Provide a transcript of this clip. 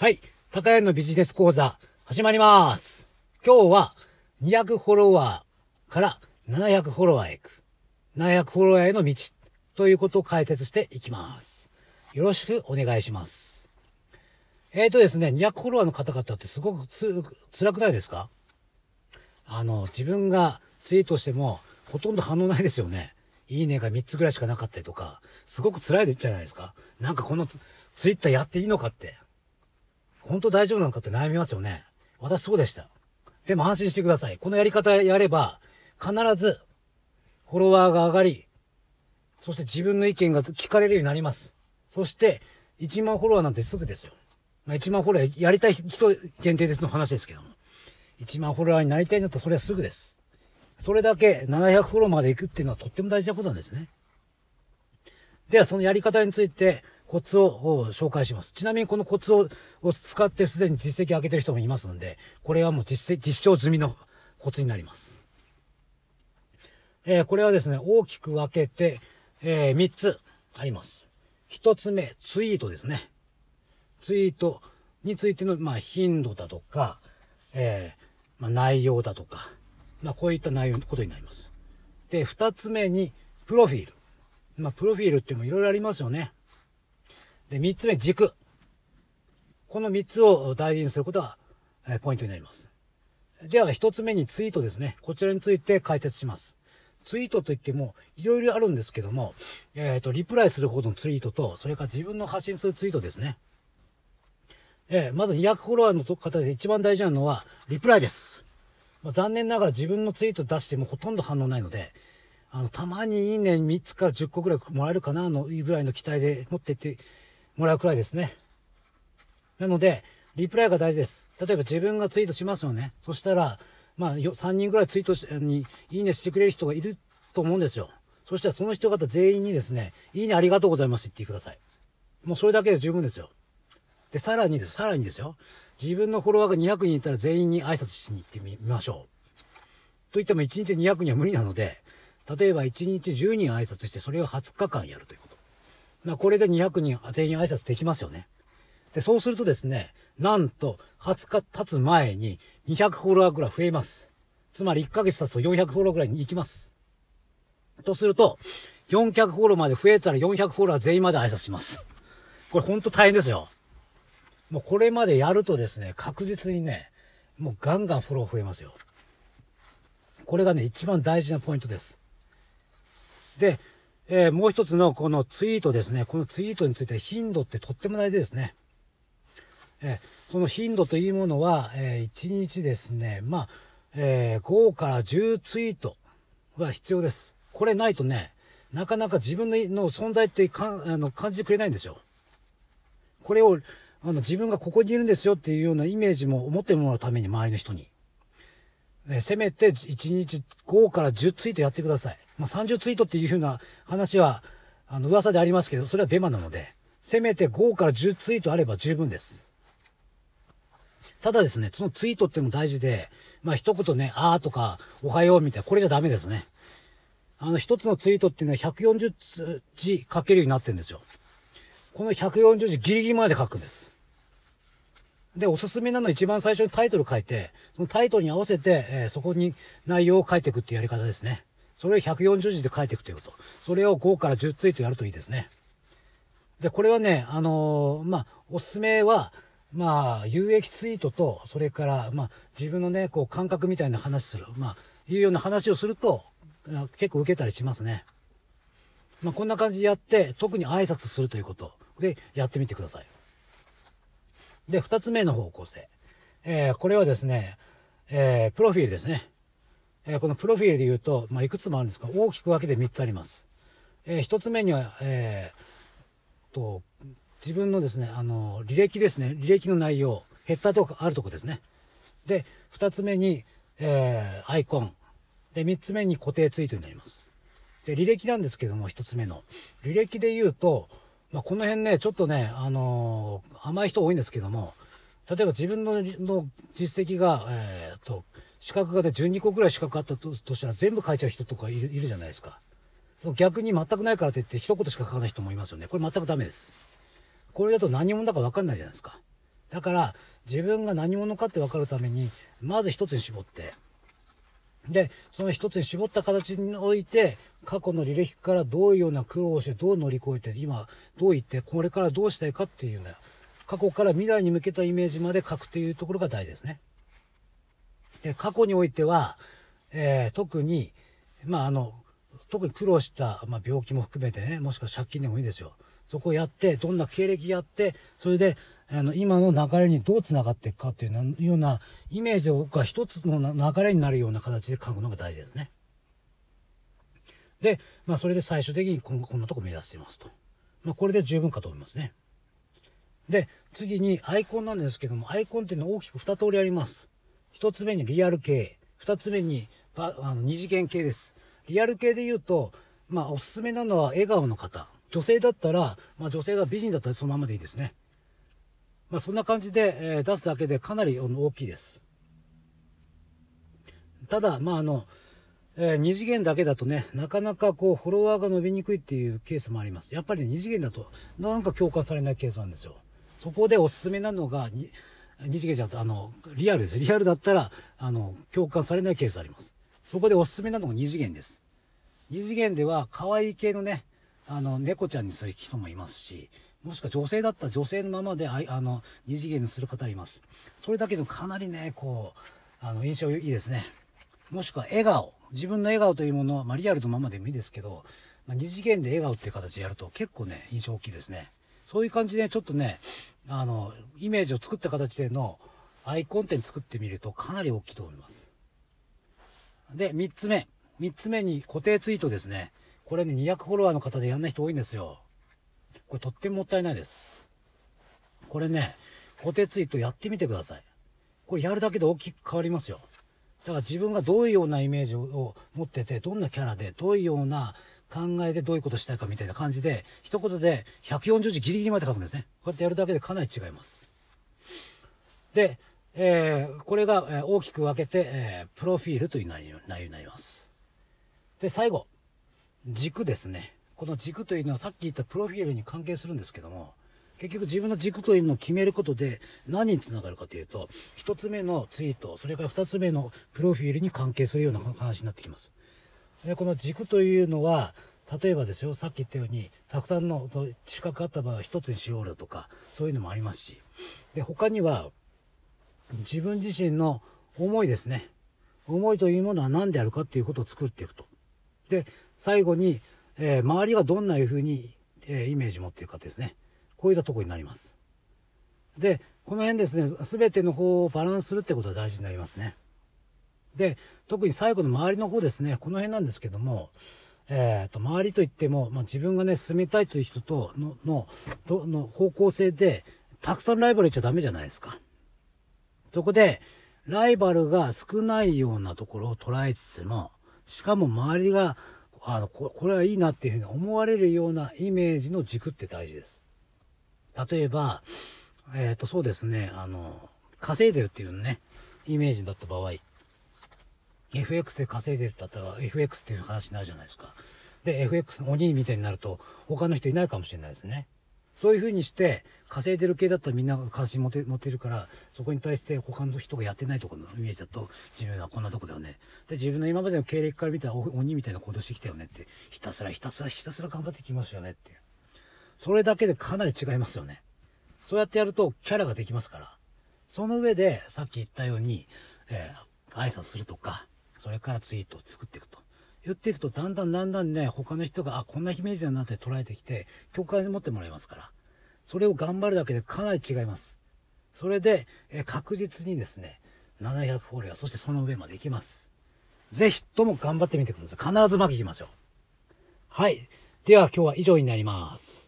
はい。高谷のビジネス講座、始まります。今日は、200フォロワーから700フォロワーへ行く。700フォロワーへの道。ということを解説していきます。よろしくお願いします。えーとですね、200フォロワーの方々ってすごくつ、辛くないですか？あの、自分がツイートしても、ほとんど反応ないですよね。いいねが3つぐらいしかなかったりとか、すごく辛いじゃないですか。なんかこのツツイッターやっていいのかって。本当大丈夫なのかって悩みますよね。私そうでした。でも安心してください。このやり方やれば、必ず、フォロワーが上がり、そして自分の意見が聞かれるようになります。そして、1万フォロワーなんてすぐですよ。まあ、1万フォロワーやりたい人限定ですの話ですけども。1万フォロワーになりたいんだったらそれはすぐです。それだけ700フォローまで行くっていうのはとっても大事なことなんですね。では、そのやり方について、コツを紹介します。ちなみにこのコツを使ってすでに実績を上げてる人もいますので、これはもう実績、実証済みのコツになります。えーこれはですね、大きく分けて、え3つあります。1つ目、ツイートですね。ツイートについての、まあ、頻度だとか、えーまあ、内容だとか、まあ、こういった内容のことになります。で、2つ目に、プロフィール。まあ、プロフィールってもいろいろありますよね。で、3つ目、軸。この3つを大事にすることが、えポイントになります。では、1つ目にツイートですね。こちらについて解説します。ツイートといっても、いろいろあるんですけども、えっ、と、リプライするほどのツイートと、それから自分の発信するツイートですね。えーまず200フォロワーの方で一番大事なのは、リプライです。まあ、残念ながら自分のツイート出してもほとんど反応ないので、あの、たまにいいね3つから10個ぐらいもらえるかなのいうぐらいの期待で持ってってもらうくらいですね。なので、リプライが大事です。例えば自分がツイートしますよね。そしたら、まあ、3人ぐらいツイートしに、いいねしてくれる人がいると思うんですよ。そしたらその人方全員にですね、いいねありがとうございますって言ってください。もうそれだけで十分ですよ。で、さらにです、さらにですよ。自分のフォロワーが200人いたら全員に挨拶しに行ってみましょう。といっても1日200人は無理なので、例えば1日10人挨拶してそれを20日間やるということ。まあ、これで200人全員挨拶できますよね。で、そうするとですね、なんと20日経つ前に200フォロワーぐらい増えます。つまり1ヶ月経つと400フォローぐらいに行きます。とすると、400フォローまで増えたら400フォロワー全員まで挨拶します。これほんと大変ですよ。もうこれまでやるとですね、確実にね、もうガンガンフォロー増えますよ。これがね、一番大事なポイントです。で、えーもう一つのこのツイートですね。このツイートについて頻度ってとっても大事ですね。えーその頻度というものは、え1日ですね、まあ、え5から10ツイートが必要です。これないとね、なかなか自分の存在ってかあの感じてくれないんですよ。これをあの自分がここにいるんですよっていうようなイメージも思ってもらうために周りの人に。えせめて1日5から10ツイートやってください。まあ、30ツイートっていうような話は、あの、噂でありますけど、それはデマなので、せめて5から10ツイートあれば十分です。ただですね、そのツイートっても大事で、まあ一言ね、あーとか、おはようみたいな、これじゃダメですね。あの、一つのツイートっていうのは140字書けるようになってるんですよ。この140字ギリギリまで書くんです。で、おすすめなのは一番最初にタイトル書いて、そのタイトルに合わせて、えーそこに内容を書いていくっていうやり方ですね。それを140字で書いていくということ。それを5から10ツイートやるといいですね。で、これはね、あのーまあ、おすすめは、まあ、有益ツイートと、それから、まあ、自分のね、こう、感覚みたいな話する。まあ、いうような話をすると、結構受けたりしますね。まあ、こんな感じでやって、特に挨拶するということでやってみてください。で、二つ目の方向性。えーこれはですね、えープロフィールですね。えこのプロフィールで言うと、まあ、いくつもあるんですが、大きく分けて三つあります。えー一つ目には、えーと、自分のですね、あの、履歴ですね、履歴の内容、ヘッダーとかあるとこですね。で、二つ目に、えアイコン。で、三つ目に固定ツイートになります。で、履歴なんですけども、一つ目の。履歴で言うと、まあ、この辺ね、ちょっとね、あのー甘い人多いんですけども、例えば自分の実績が、えー、と、資格がで12個ぐらい資格あったととしたら全部書いちゃう人とかいるいるじゃないですか。その逆に全くないからといって一言しか書かない人もいますよね。これ全くダメです。これだと何者だか分かんないじゃないですか。だから、自分が何者かって分かるために、まず一つに絞って、で、その一つに絞った形において、過去の履歴からどういうような苦労をして、どう乗り越えて、今、どう言って、これからどうしたいかっていうね、過去から未来に向けたイメージまで書くっていうところが大事ですね。で、過去においては、えー特に、まあ、あの、特に苦労した、まあ、病気も含めてね、もしくは借金でもいいですよ。そこをやって、どんな経歴やって、それで、あの、今の流れにどう繋がっていくかっていうようなイメージが一つの流れになるような形で書くのが大事ですね。で、まあ、それで最終的にこんこんなとこ目指してますと。まあ、これで十分かと思いますね。で、次にアイコンなんですけども、アイコンっていうのは大きく二通りあります。一つ目にリアル系、二つ目にあの二次元系です。リアル系で言うと、まあおすすめなのは笑顔の方。女性だったら、まあ女性が美人だったらそのままでいいですね。まあそんな感じで、え出すだけでかなり大きいです。ただ、まああの、えー二次元だけだとね、なかなかこう、フォロワーが伸びにくいっていうケースもあります。やっぱり、ね、二次元だと、なんか共感されないケースなんですよ。そこでおすすめなのが、に二次元じゃ、あの、リアルです。リアルだったら、あの、共感されないケースあります。そこでおすすめなのが二次元です。二次元では、可愛い系のね、あの、猫ちゃんにする人もいますし、もしくは女性だったら女性のままで、ああの、二次元にする方います。それだけでもかなりね、こう、あの、印象いいですね。もしくは笑顔。自分の笑顔というものは、まあ、リアルのままでもいいですけど、まあ、二次元で笑顔っていう形でやると結構ね、印象大きいですね。そういう感じでちょっとね、あの、イメージを作った形でのアイコンテンツ作ってみるとかなり大きいと思います。で、三つ目。三つ目に固定ツイートですね。これね、200フォロワーの方でやんない人多いんですよ。これとってももったいないです。これね、固定ツイートやってみてください。これやるだけで大きく変わりますよ。だから自分がどういうようなイメージを持ってて、どんなキャラで、どういうような考えでどういうことしたいかみたいな感じで、一言で140字ギリギリまで書くんですね。こうやってやるだけでかなり違います。で、えーこれがえ大きく分けて、えープロフィールという内容になります。で、最後、軸ですね。この軸というのはさっき言ったプロフィールに関係するんですけども、結局自分の軸というのを決めることで何につながるかというと、一つ目のツイート、それから二つ目のプロフィールに関係するような話になってきます。で、この軸というのは、例えばですよ、さっき言ったように、たくさんの資格があった場合は一つにしようよとか、そういうのもありますし。で、他には、自分自身の思いですね。思いというものは何であるかっていうことを作っていくと。で、最後に、えー周りがどんないうふうに、えーイメージ持っているかですね。こういったとこになります。で、この辺ですね、すべての方をバランスするってことが大事になりますね。で、特に最後の周りの方ですね、この辺なんですけども、えっ、と、周りといっても、まあ、自分がね、進めたいという人との、の、の方向性で、たくさんライバル言っちゃダメじゃないですか。そこで、ライバルが少ないようなところを捉えつつも、しかも周りが、あの、ここれはいいなっていうふうに思われるようなイメージの軸って大事です。例えば、えっ、と、そうですね、あの、稼いでるっていうね、イメージだった場合、FX で稼いでるだったら FX っていう話になるじゃないですか。で、FX の鬼みたいになると他の人いないかもしれないですね。そういう風にして、稼いでる系だったらみんなが関心持て持てるから、そこに対して他の人がやってないところのイメージだと、自分はこんなとこだよね。で、自分の今までの経歴から見たら鬼みたいな行動してきたよねって、ひたすらひたすらひたすら頑張ってきましたよねっていう。それだけでかなり違いますよね。そうやってやるとキャラができますから。その上で、さっき言ったように、えー挨拶するとか、それからツイートを作っていくと。言っていくと、だんだんだんだんね、他の人が、あ、こんなイメージだなって捉えてきて、共感に持ってもらえますから。それを頑張るだけでかなり違います。それで、え確実にですね、700フォロワー、そしてその上まで行きます。ぜひとも頑張ってみてください。必ずうまくいきますよ。はい。では今日は以上になります。